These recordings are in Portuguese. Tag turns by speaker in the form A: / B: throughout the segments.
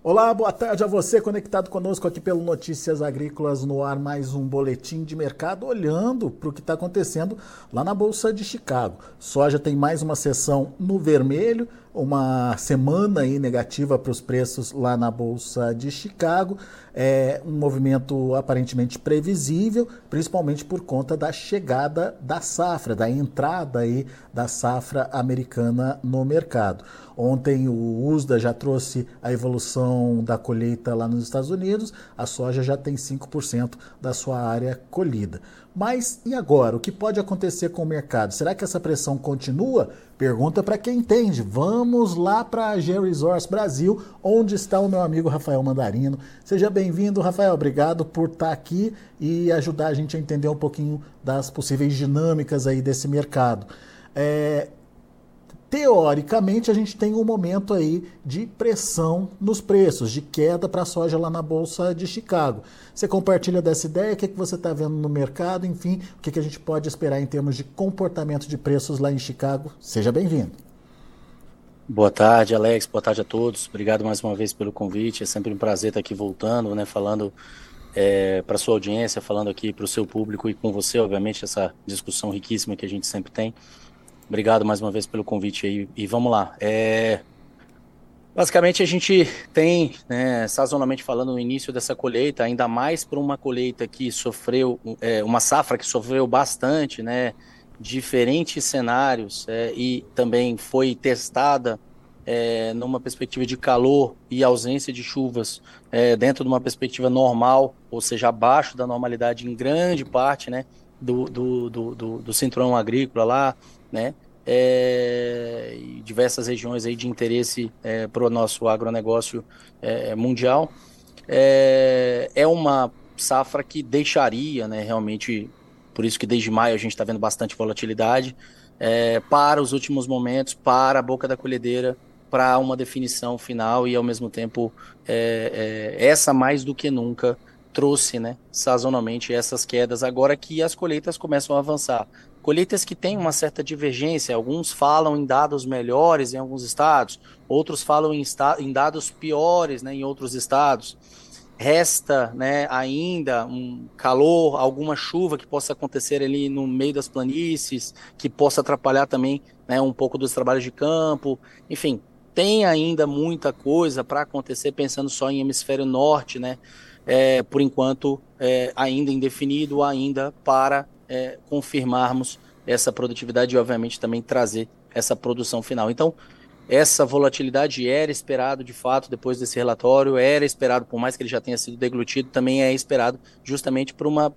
A: Olá, boa tarde a você conectado conosco aqui pelo Notícias Agrícolas no ar, mais um boletim de mercado olhando para o que está acontecendo lá na Bolsa de Chicago. Soja tem mais uma sessão no vermelho, uma semana aí negativa para os preços lá na Bolsa de Chicago. É um movimento aparentemente previsível, principalmente por conta da chegada da safra, da entrada aí da safra americana no mercado. Ontem o USDA já trouxe a evolução da colheita lá nos Estados Unidos, a soja já tem 5% da sua área colhida. Mas e agora? O que pode acontecer com o mercado? Será que essa pressão continua? Pergunta para quem entende. Vamos lá para a G-Resource Brasil, onde está o meu amigo Rafael Mandarino. Seja bem-vindo, Rafael. Obrigado por estar tá aqui e ajudar a gente a entender um pouquinho das possíveis dinâmicas aí desse mercado. É, teoricamente a gente tem um momento aí de pressão nos preços, de queda para a soja lá na Bolsa de Chicago. Você compartilha dessa ideia? O que, é que você está vendo no mercado? Enfim, o que, é que a gente pode esperar em termos de comportamento de preços lá em Chicago? Seja bem-vindo.
B: Boa tarde, Alex. Boa tarde a todos. Obrigado mais uma vez pelo convite. É sempre um prazer estar aqui voltando, né, falando é, para sua audiência, falando aqui para o seu público e com você, obviamente, essa discussão riquíssima que a gente sempre tem. Obrigado mais uma vez pelo convite aí. E vamos lá. É... Basicamente, a gente tem, né, sazonalmente falando, no início dessa colheita, ainda mais para uma colheita que sofreu, é, uma safra que sofreu bastante, né, diferentes cenários é, e também foi testada é, numa perspectiva de calor e ausência de chuvas é, dentro de uma perspectiva normal, ou seja, abaixo da normalidade em grande parte, né, do, do, do, do, do cinturão agrícola lá, né? É, diversas regiões aí de interesse é, para o nosso agronegócio é, mundial. É, é uma safra que deixaria, né, realmente, por isso que desde maio a gente está vendo bastante volatilidade, é, para os últimos momentos, para a boca da colhedeira, para uma definição final e ao mesmo tempo é, essa mais do que nunca trouxe, né, sazonalmente essas quedas agora que as colheitas começam a avançar colheitas que têm uma certa divergência. Alguns falam em dados melhores em alguns estados, outros falam em, em dados piores né, em outros estados. Resta né, ainda um calor, alguma chuva que possa acontecer ali no meio das planícies, que possa atrapalhar também né, um pouco dos trabalhos de campo. Enfim, tem ainda muita coisa para acontecer pensando só em hemisfério norte, né? É, por enquanto, é, ainda indefinido, ainda para é, confirmarmos essa produtividade e, obviamente, também trazer essa produção final. Então, essa volatilidade era esperado de fato depois desse relatório, era esperado, por mais que ele já tenha sido deglutido, também é esperado justamente por uma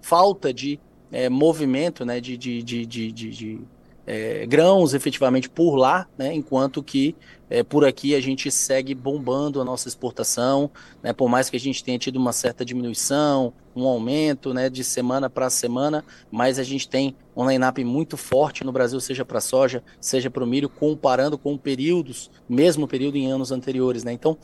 B: falta de é, movimento, né, de, de, de, de, é, grãos efetivamente por lá, né, enquanto que é, por aqui a gente segue bombando a nossa exportação, né, por mais que a gente tenha tido uma certa diminuição, um aumento né, de semana para semana, mas a gente tem um line-up muito forte no Brasil, seja para soja, seja para o milho, comparando com períodos, mesmo período em anos anteriores. Né? Então,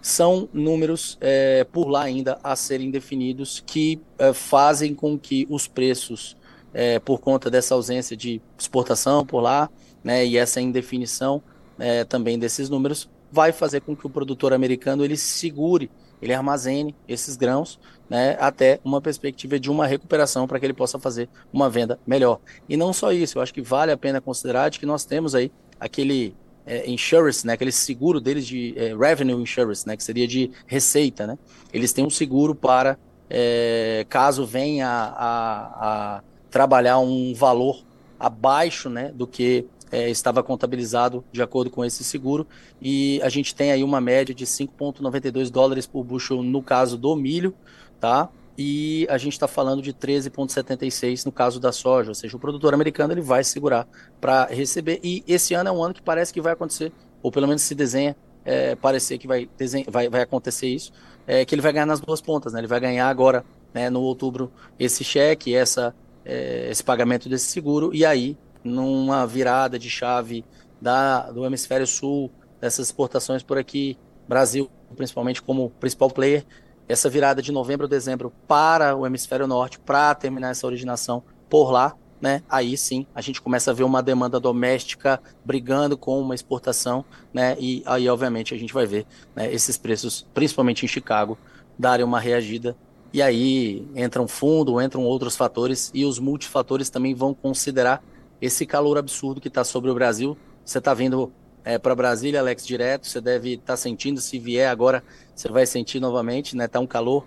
B: são números é, por lá ainda a serem definidos que é, fazem com que os preços é, por conta dessa ausência de exportação por lá, né, e essa indefinição é, também desses números, vai fazer com que o produtor americano ele segure, ele armazene esses grãos, né, até uma perspectiva de uma recuperação para que ele possa fazer uma venda melhor. E não só isso, eu acho que vale a pena considerar de que nós temos aí aquele é, insurance, né, aquele seguro deles de é, revenue insurance, né, que seria de receita, né? Eles têm um seguro para é, caso venha a, a trabalhar um valor abaixo né, do que é, estava contabilizado de acordo com esse seguro. E a gente tem aí uma média de 5,92 dólares por bushel no caso do milho, tá? E a gente está falando de 13,76 no caso da soja, ou seja, o produtor americano ele vai segurar para receber. E esse ano é um ano que parece que vai acontecer, ou pelo menos se desenha é, parecer que vai, desenha, vai, vai acontecer isso, é, que ele vai ganhar nas duas pontas, né? Ele vai ganhar agora, né, no outubro, esse cheque, essa é, esse pagamento desse seguro, e aí, numa virada de chave da, do hemisfério sul, dessas exportações por aqui, Brasil, principalmente como principal player, essa virada de novembro a dezembro para o hemisfério norte, para terminar essa originação por lá, né, aí sim a gente começa a ver uma demanda doméstica brigando com uma exportação, né, e aí obviamente a gente vai ver né, esses preços, principalmente em Chicago, darem uma reagida e aí entram fundo, entram outros fatores e os multifatores também vão considerar esse calor absurdo que está sobre o Brasil. Você está vindo é, para Brasília, Alex, direto, você deve estar tá sentindo, se vier agora, você vai sentir novamente, né? Tá um calor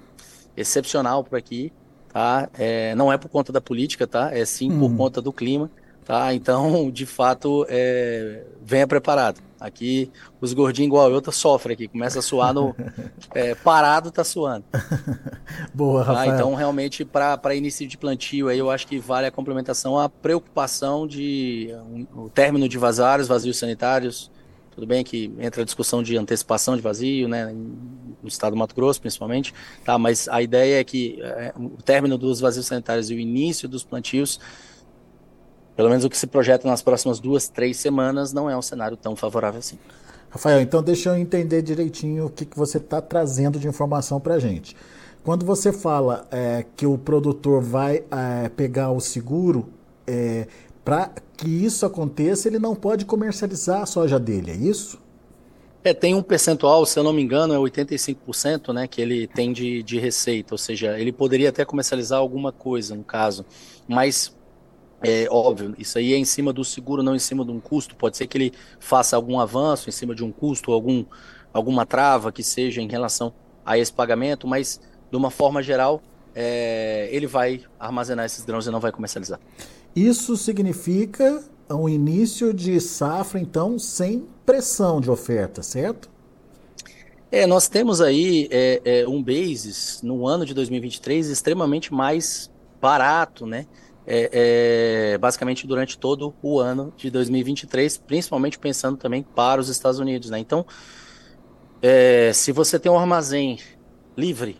B: excepcional por aqui, tá? É, não é por conta da política, tá? É sim por uhum. conta do clima, tá? Então, de fato, é, venha preparado. Aqui, os gordinhos igual eu, tá, sofrem aqui, começa a suar no... É, parado, tá suando.
A: Boa, tá? Rafael.
B: Então, realmente, para início de plantio, aí eu acho que vale a complementação, a preocupação de um, o término de vazares, vazios sanitários, tudo bem que entra a discussão de antecipação de vazio, né, no estado do Mato Grosso principalmente, tá? Mas a ideia é que é, o término dos vazios sanitários e o início dos plantios, pelo menos o que se projeta nas próximas duas, três semanas, não é um cenário tão favorável assim.
A: Rafael, então deixa eu entender direitinho o que, que você está trazendo de informação para a gente. Quando você fala é, que o produtor vai é, pegar o seguro, é, para que isso aconteça, ele não pode comercializar a soja dele, é isso?
B: É, tem um percentual, se eu não me engano, é 85%, né, que ele tem de, de receita, ou seja, ele poderia até comercializar alguma coisa, no caso, mas é óbvio, isso aí é em cima do seguro, não em cima de um custo. Pode ser que ele faça algum avanço em cima de um custo, algum, alguma trava que seja em relação a esse pagamento, mas de uma forma geral, é, ele vai armazenar esses grãos e não vai comercializar.
A: Isso significa um início de safra, então, sem pressão de oferta, certo?
B: É, nós temos aí é, é, um basis no ano de 2023 extremamente mais barato, né? É, é, basicamente durante todo o ano de 2023, principalmente pensando também para os Estados Unidos, né? Então, é, se você tem um armazém livre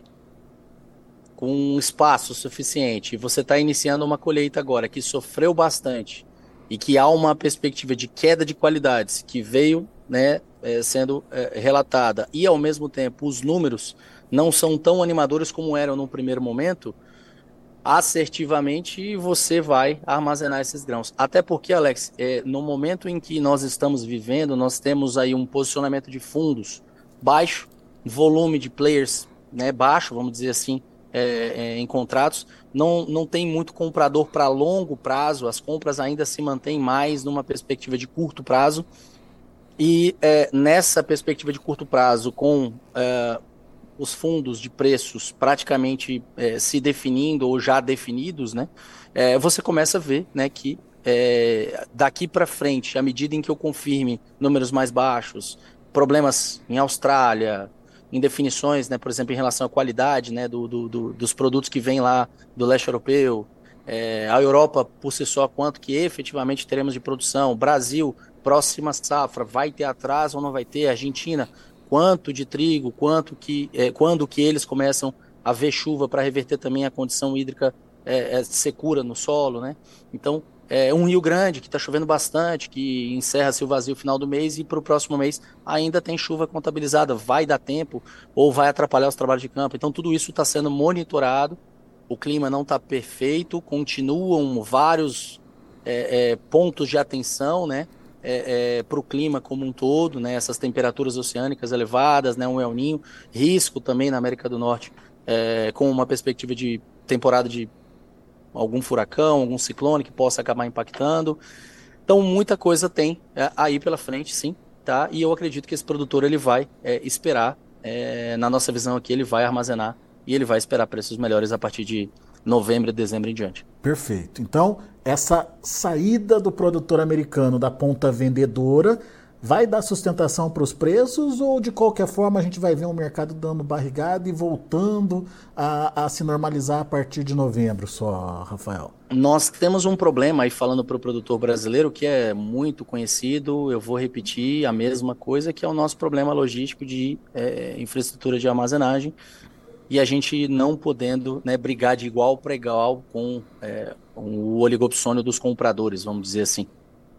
B: com espaço suficiente e você está iniciando uma colheita agora que sofreu bastante e que há uma perspectiva de queda de qualidades que veio né, é, sendo é, relatada e ao mesmo tempo os números não são tão animadores como eram no primeiro momento, assertivamente você vai armazenar esses grãos. Até porque, Alex, é, no momento em que nós estamos vivendo, nós temos aí um posicionamento de fundos baixo, volume de players né, baixo, vamos dizer assim, é, é, em contratos, não, não tem muito comprador para longo prazo, as compras ainda se mantêm mais numa perspectiva de curto prazo. E é, nessa perspectiva de curto prazo, com é, os fundos de preços praticamente é, se definindo ou já definidos, né, é, você começa a ver né, que daqui para frente, à medida em que eu confirme números mais baixos, problemas em Austrália, em definições, né, por exemplo, em relação à qualidade né, do, do, do dos produtos que vêm lá do leste europeu, é, a Europa por si só, quanto que efetivamente teremos de produção, Brasil, próxima safra, vai ter atraso ou não vai ter, Argentina, quanto de trigo, quanto que, é, quando que eles começam a ver chuva para reverter também a condição hídrica é, é secura no solo, né? Então, é, um Rio Grande que está chovendo bastante, que encerra-se o vazio final do mês e para o próximo mês ainda tem chuva contabilizada. Vai dar tempo ou vai atrapalhar os trabalhos de campo. Então tudo isso está sendo monitorado. O clima não está perfeito, continuam vários é, é, pontos de atenção, né? É, é para o clima como um todo, né? Essas temperaturas oceânicas elevadas, né? Um El Ninho, risco também na América do Norte, é, com uma perspectiva de temporada de algum furacão, algum ciclone que possa acabar impactando. Então, muita coisa tem é, aí pela frente, sim, tá? E eu acredito que esse produtor ele vai é, esperar, é, na nossa visão aqui, ele vai armazenar e ele vai esperar preços melhores a partir de novembro e dezembro em diante.
A: Perfeito. Então, essa saída do produtor americano da ponta vendedora vai dar sustentação para os preços ou de qualquer forma a gente vai ver um mercado dando barrigada e voltando a, a, se normalizar a partir de novembro só, Rafael?
B: Nós temos um problema aí falando para o produtor brasileiro que é muito conhecido, eu vou repetir a mesma coisa, que é o nosso problema logístico de é, infraestrutura de armazenagem e a gente não podendo né, brigar de igual para igual com é, o oligopsônio dos compradores, vamos dizer assim,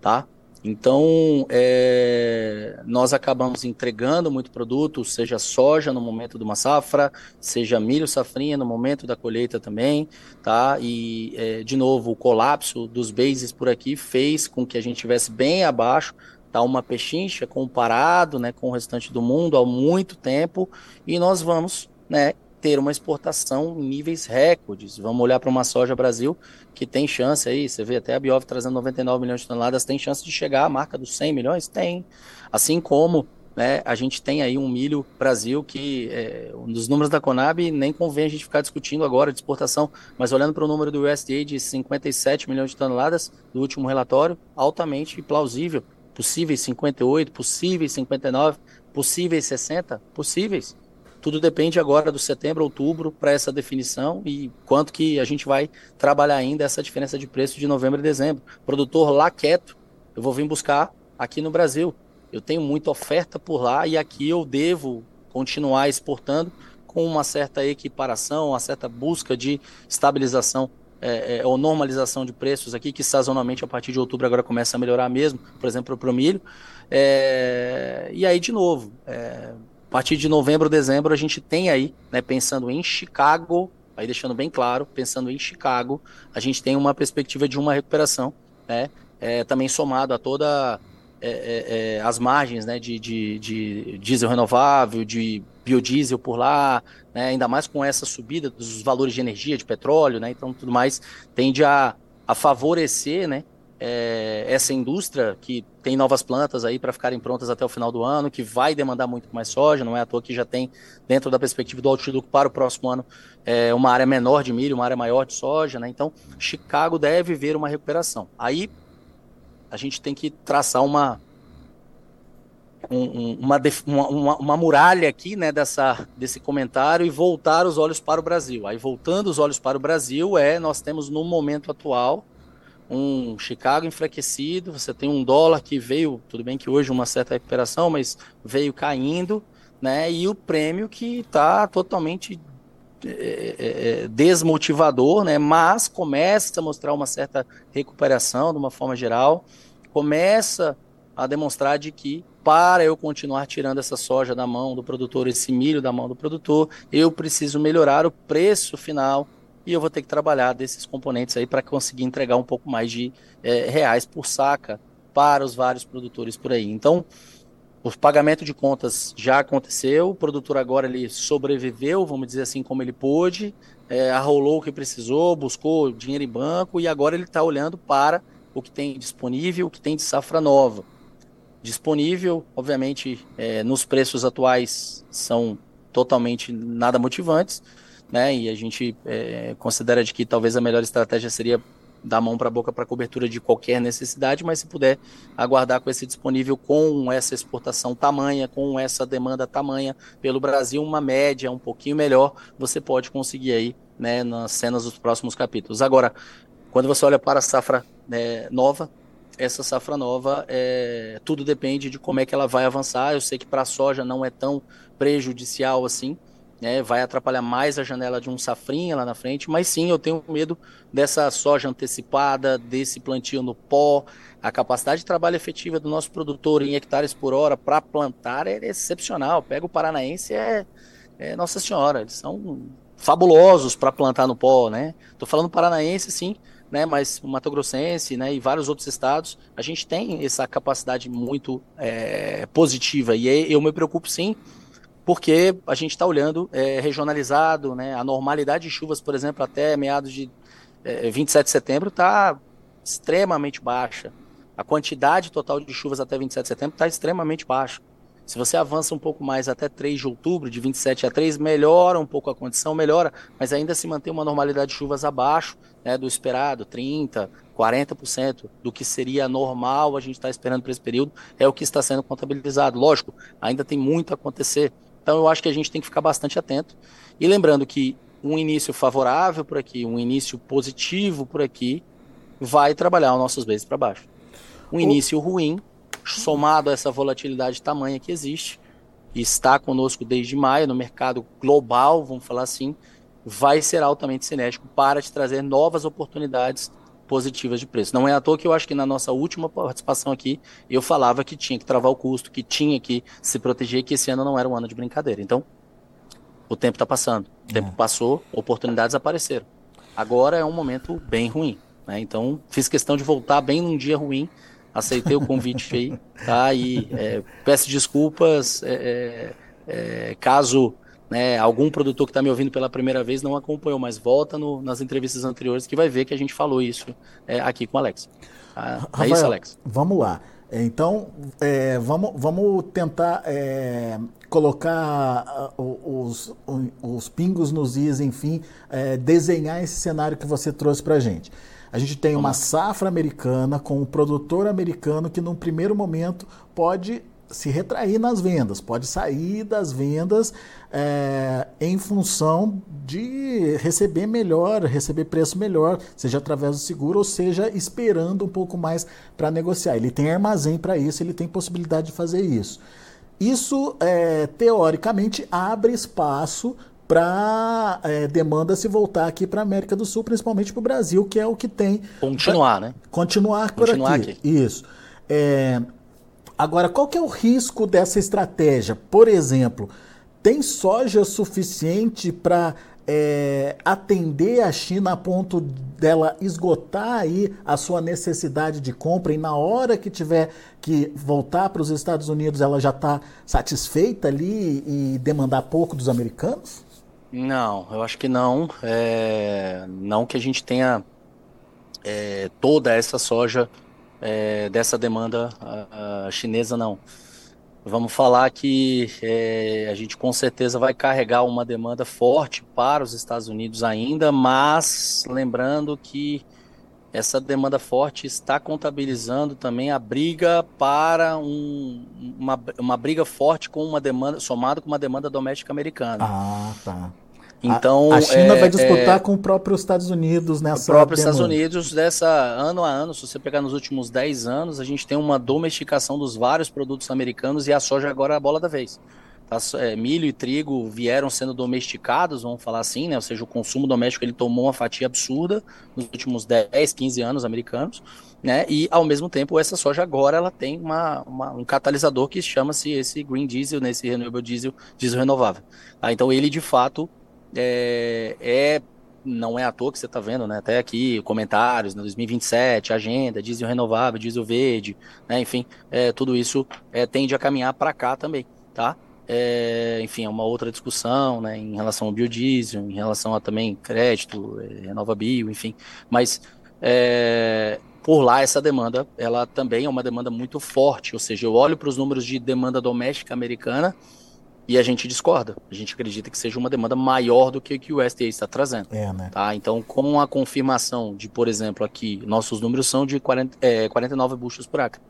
B: tá? Então, é, nós acabamos entregando muito produto, seja soja no momento de uma safra, seja milho safrinha no momento da colheita também, tá? E, é, de novo, o colapso dos bases por aqui fez com que a gente estivesse bem abaixo, tá? Uma pechincha comparado, né, com o restante do mundo há muito tempo, e nós vamos, né, ter uma exportação em níveis recordes. Vamos olhar para uma soja Brasil que tem chance aí, você vê até a Biov trazendo 99 milhões de toneladas, tem chance de chegar à marca dos 100 milhões? Tem. Assim como né, a gente tem aí um milho Brasil que, é, dos números da Conab, nem convém a gente ficar discutindo agora de exportação, mas olhando para o número do USDA de 57 milhões de toneladas do último relatório, altamente plausível. Possíveis 58, possíveis 59, possíveis 60, possíveis. Tudo depende agora do setembro, outubro, para essa definição e quanto que a gente vai trabalhar ainda essa diferença de preço de novembro e dezembro. Produtor lá quieto, eu vou vir buscar aqui no Brasil. Eu tenho muita oferta por lá e aqui eu devo continuar exportando com uma certa equiparação, uma certa busca de estabilização é, é, ou normalização de preços aqui, que sazonalmente a partir de outubro agora começa a melhorar mesmo, por exemplo, para o milho. É, e aí, de novo, é, a partir de novembro, dezembro, a gente tem aí, né, pensando em Chicago, aí deixando bem claro, pensando em Chicago, a gente tem uma perspectiva de uma recuperação, né, é, também somado a toda é, é, é as margens, né, de, de, de, diesel renovável, de biodiesel por lá, né, ainda mais com essa subida dos valores de energia, de petróleo, né, então tudo mais tende a, a favorecer, né, é, essa indústria que tem novas plantas aí para ficarem prontas até o final do ano, que vai demandar muito mais soja, não é à toa que já tem, dentro da perspectiva do outlook para o próximo ano, é, uma área menor de milho, uma área maior de soja, né? Então, Chicago deve ver uma recuperação. Aí, a gente tem que traçar uma, um, uma, uma, uma, muralha aqui, né, dessa, desse comentário e voltar os olhos para o Brasil. Aí, voltando os olhos para o Brasil, é, nós temos no momento atual um Chicago enfraquecido, você tem um dólar que veio, tudo bem que hoje uma certa recuperação, mas veio caindo, né? E o prêmio que está totalmente é, é, é, desmotivador, né? Mas começa a mostrar uma certa recuperação de uma forma geral, começa a demonstrar de que para eu continuar tirando essa soja da mão do produtor, esse milho da mão do produtor, eu preciso melhorar o preço final e eu vou ter que trabalhar desses componentes aí para conseguir entregar um pouco mais de é, reais por saca para os vários produtores por aí. Então, o pagamento de contas já aconteceu, o produtor agora ele sobreviveu, vamos dizer assim, como ele pôde, é, arrolou o que precisou, buscou dinheiro em banco e agora ele está olhando para o que tem disponível, o que tem de safra nova. Disponível, obviamente, é, nos preços atuais são totalmente nada motivantes, né? E a gente é, considera de que talvez a melhor estratégia seria dar mão para a boca para cobertura de qualquer necessidade, mas se puder aguardar com esse disponível, com essa exportação tamanha, com essa demanda tamanha pelo Brasil, uma média um pouquinho melhor, você pode conseguir aí, né, nas cenas dos próximos capítulos. Agora, quando você olha para a safra né, nova, essa safra nova, é, tudo depende de como é que ela vai avançar. Eu sei que para a soja não é tão prejudicial assim, né, vai atrapalhar mais a janela de um safrinha lá na frente, mas sim, eu tenho medo dessa soja antecipada, desse plantio no pó. A capacidade de trabalho efetiva do nosso produtor em hectares por hora para plantar é excepcional. Pega o paranaense, é, é Nossa Senhora, eles são fabulosos para plantar no pó, né? Tô falando paranaense, sim, né? Mas o Mato Grossense, né? E vários outros estados, a gente tem essa capacidade muito é, positiva e eu me preocupo sim porque a gente está olhando é, regionalizado, né? A normalidade de chuvas, por exemplo, até meados de é, 27 de setembro está extremamente baixa. A quantidade total de chuvas até 27 de setembro está extremamente baixa. Se você avança um pouco mais até 3 de outubro, de 27 a 3, melhora um pouco a condição, melhora, mas ainda se mantém uma normalidade de chuvas abaixo né, do esperado, 30%, 40% do que seria normal a gente está esperando para esse período, é o que está sendo contabilizado. Lógico, ainda tem muito a acontecer, então eu acho que a gente tem que ficar bastante atento. E lembrando que um início favorável por aqui, um início positivo por aqui, vai trabalhar os nossos vezes para baixo. Um início ruim, somado a essa volatilidade tamanha que existe, e está conosco desde maio no mercado global, vamos falar assim, vai ser altamente cinético para te trazer novas oportunidades positivas de preço. Não é à toa que eu acho que na nossa última participação aqui eu falava que tinha que travar o custo, que tinha que se proteger, que esse ano não era um ano de brincadeira. Então, o tempo está passando. O tempo é. passou, oportunidades apareceram. Agora é um momento bem ruim. Né? Então, fiz questão de voltar bem num dia ruim. Aceitei o convite aí, tá? E é, peço desculpas é, é, é caso né, algum produtor que está me ouvindo pela primeira vez não acompanhou, mas volta no, nas entrevistas anteriores que vai ver que a gente falou isso é, aqui com o Alex.
A: Ah, Rafael, é isso, Alex. Vamos lá. Então, é, vamos, vamos tentar é, colocar uh, os, os pingos nos is, enfim, é, desenhar esse cenário que você trouxe para a gente. A gente tem uma safra americana com um produtor americano que, num primeiro momento, pode se retrair nas vendas, pode sair das vendas é, em função de receber melhor, receber preço melhor, seja através do seguro ou seja esperando um pouco mais para negociar. Ele tem armazém para isso, ele tem possibilidade de fazer isso. Isso, é, teoricamente, abre espaço para é, demanda se voltar aqui para a América do Sul, principalmente para o Brasil, que é o que tem.
B: Continuar, né?
A: Continuar por Continuar aqui. aqui. Isso. É, Agora, qual que é o risco dessa estratégia? Por exemplo, tem soja suficiente para é, atender a China a ponto dela esgotar aí a sua necessidade de compra e na hora que tiver que voltar para os Estados Unidos ela já está satisfeita ali e demandar pouco dos americanos?
B: Não, eu acho que não. É, não que a gente tenha é, toda essa soja é, dessa demanda a, a chinesa, não. Vamos falar que é, a gente com certeza vai carregar uma demanda forte para os Estados Unidos ainda, mas lembrando que essa demanda forte está contabilizando também a briga para um, uma, uma briga forte com uma demanda, somado com uma demanda doméstica americana.
A: Ah, tá. Então, a, a China é, vai disputar é, com o próprio Estados Unidos nessa.
B: O próprio demanda. Estados Unidos, dessa ano a ano, se você pegar nos últimos 10 anos, a gente tem uma domesticação dos vários produtos americanos e a soja agora é a bola da vez. Tá, é, milho e trigo vieram sendo domesticados, vamos falar assim, né? Ou seja, o consumo doméstico ele tomou uma fatia absurda nos últimos 10, 15 anos americanos, né? E ao mesmo tempo essa soja agora ela tem uma, uma um catalisador que chama-se esse green diesel, nesse né? renewable diesel, diesel renovável. Tá? Então ele de fato é, é não é à toa que você está vendo, né? Até aqui, comentários, né? 2027, agenda, diesel renovável, diesel verde, né? Enfim, é, tudo isso é, tende a caminhar para cá também, tá? É, enfim, é uma outra discussão, né? Em relação ao biodiesel, em relação a também crédito, é, renova bio, enfim. Mas é, por lá essa demanda, ela também é uma demanda muito forte, ou seja, eu olho para os números de demanda doméstica americana e a gente discorda. A gente acredita que seja uma demanda maior do que o que o USDA está trazendo. É, né? Tá? Então, com a confirmação de, por exemplo, aqui, nossos números são de 40, é, 49 buchos por acre,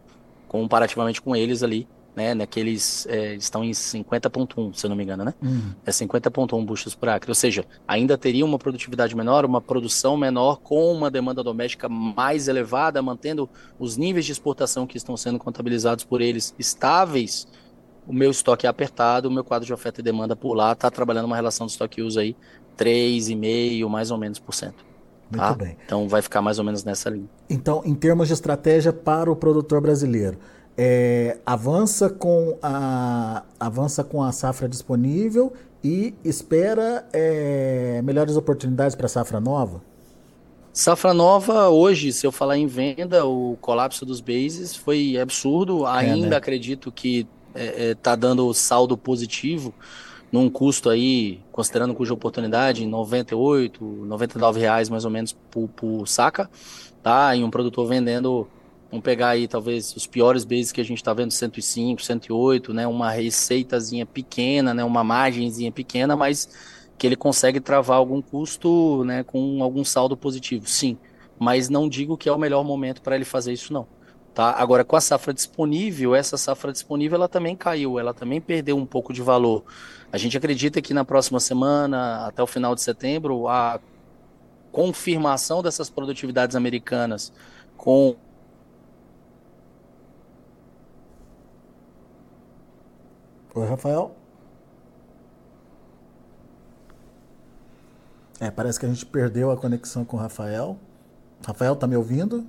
B: comparativamente com eles ali, né? Naqueles é, estão em 50,1, se eu não me engano, né? Uhum. É 50,1 buchos por acre. Ou seja, ainda teria uma produtividade menor, uma produção menor, com uma demanda doméstica mais elevada, mantendo os níveis de exportação que estão sendo contabilizados por eles estáveis o meu estoque é apertado, o meu quadro de oferta e demanda por lá está trabalhando uma relação de estoque uso aí 3,5 mais ou menos por cento. Muito tá? bem. Então vai ficar mais ou menos nessa linha.
A: Então, em termos de estratégia para o produtor brasileiro, é, avança com a avança com a safra disponível e espera é, melhores oportunidades para a safra nova?
B: Safra nova, hoje, se eu falar em venda, o colapso dos bases foi absurdo. Ainda é, né? acredito que é, é, tá dando saldo positivo num custo aí, considerando cuja oportunidade, 98, 99 reais mais ou menos por, por saca, tá? E um produtor vendendo, vamos pegar aí talvez os piores bases que a gente está vendo, 105, 108, né? Uma receitazinha pequena, né? Uma margenzinha pequena, mas que ele consegue travar algum custo, né? Com algum saldo positivo, sim. Mas não digo que é o melhor momento para ele fazer isso, não. Tá? Agora, com a safra disponível, essa safra disponível ela também caiu, ela também perdeu um pouco de valor. A gente acredita que na próxima semana, até o final de setembro, a confirmação dessas produtividades americanas com
A: Oi, Rafael. É, parece que a gente perdeu a conexão com o Rafael. Rafael, tá me ouvindo?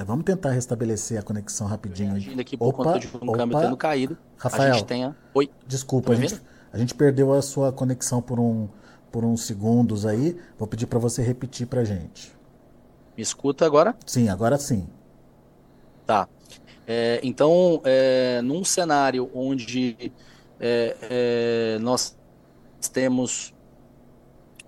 A: É, vamos tentar restabelecer a conexão rapidinho.
B: Ainda aqui por opa, conta de um opa. câmbio tendo caído. Rafael, a gente. Oi.
A: Desculpa, tá a gente, a gente perdeu a sua conexão por, um, por uns segundos aí. Vou pedir para você repetir para gente.
B: Me escuta agora?
A: Sim, agora sim.
B: Tá. É, então, é, num cenário onde é, é, nós temos,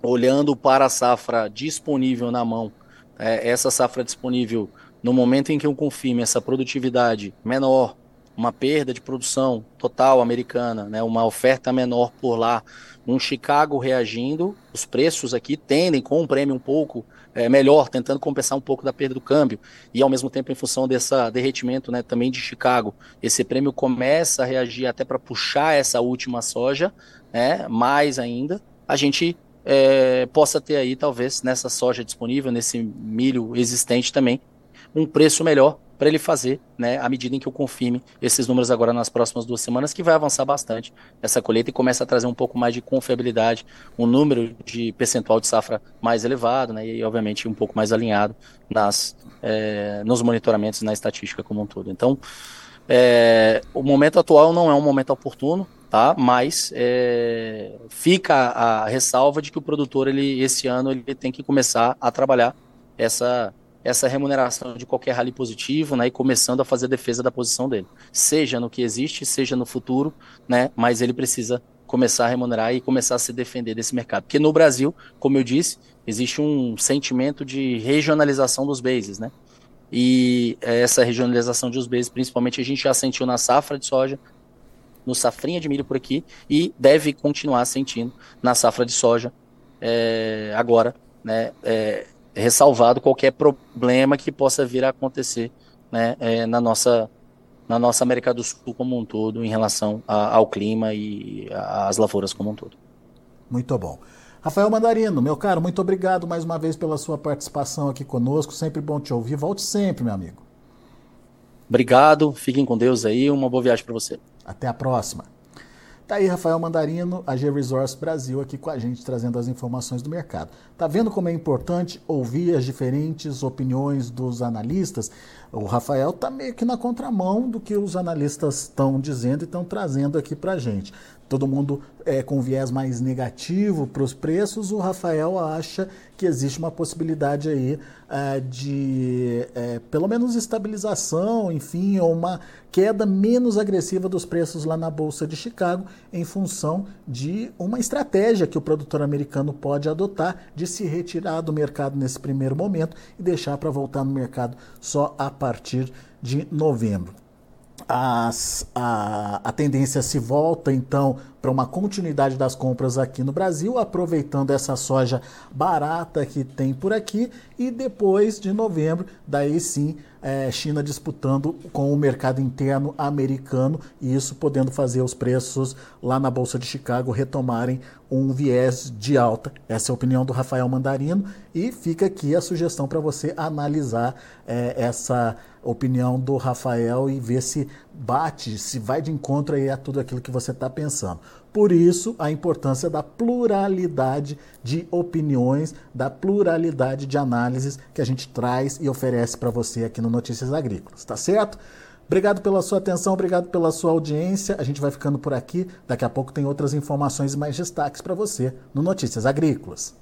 B: olhando para a safra disponível na mão, é, essa safra disponível no momento em que eu confirme essa produtividade menor, uma perda de produção total americana, né, uma oferta menor por lá, um Chicago reagindo, os preços aqui tendem com um prêmio um pouco é, melhor, tentando compensar um pouco da perda do câmbio, e ao mesmo tempo em função desse derretimento né, também de Chicago, esse prêmio começa a reagir até para puxar essa última soja, né, mais ainda, a gente é, possa ter aí talvez nessa soja disponível, nesse milho existente também, um preço melhor para ele fazer, né, à medida em que eu confirme esses números agora nas próximas duas semanas, que vai avançar bastante essa colheita e começa a trazer um pouco mais de confiabilidade, um número de percentual de safra mais elevado, né, e obviamente um pouco mais alinhado nas, é, nos monitoramentos e na estatística como um todo. Então, é, o momento atual não é um momento oportuno, tá? Mas é, fica a ressalva de que o produtor ele esse ano ele tem que começar a trabalhar essa essa remuneração de qualquer rally positivo, né, e começando a fazer a defesa da posição dele, seja no que existe, seja no futuro, né, mas ele precisa começar a remunerar e começar a se defender desse mercado, porque no Brasil, como eu disse, existe um sentimento de regionalização dos bases, né, e essa regionalização dos bases, principalmente a gente já sentiu na safra de soja, no safrinha de milho por aqui e deve continuar sentindo na safra de soja é, agora, né, é, ressalvado qualquer problema que possa vir a acontecer né, é, na, nossa, na nossa América do Sul como um todo, em relação a, ao clima e às lavouras como um todo.
A: Muito bom. Rafael Mandarino, meu caro, muito obrigado mais uma vez pela sua participação aqui conosco. Sempre bom te ouvir. Volte sempre, meu amigo.
B: Obrigado, fiquem com Deus aí. Uma boa viagem para você.
A: Até a próxima. Tá aí Rafael Mandarino, a G Resource Brasil, aqui com a gente, trazendo as informações do mercado. Tá vendo como é importante ouvir as diferentes opiniões dos analistas? O Rafael tá meio que na contramão do que os analistas estão dizendo e estão trazendo aqui para a gente todo mundo é, com viés mais negativo para os preços, o Rafael acha que existe uma possibilidade aí é, de é, pelo menos estabilização, enfim, ou uma queda menos agressiva dos preços lá na Bolsa de Chicago, em função de uma estratégia que o produtor americano pode adotar de se retirar do mercado nesse primeiro momento e deixar para voltar no mercado só a partir de novembro as, a, a tendência se volta então para uma continuidade das compras aqui no Brasil, aproveitando essa soja barata que tem por aqui, e depois de novembro, daí sim, é, China disputando com o mercado interno americano, e isso podendo fazer os preços lá na Bolsa de Chicago retomarem um viés de alta. Essa é a opinião do Rafael Mandarino, e fica aqui a sugestão para você analisar é, essa opinião do Rafael e ver se bate, se vai de encontro aí a tudo aquilo que você está pensando. Por isso, a importância da pluralidade de opiniões, da pluralidade de análises que a gente traz e oferece para você aqui no Notícias Agrícolas, tá certo? Obrigado pela sua atenção, obrigado pela sua audiência. A gente vai ficando por aqui. Daqui a pouco tem outras informações e mais destaques para você no Notícias Agrícolas.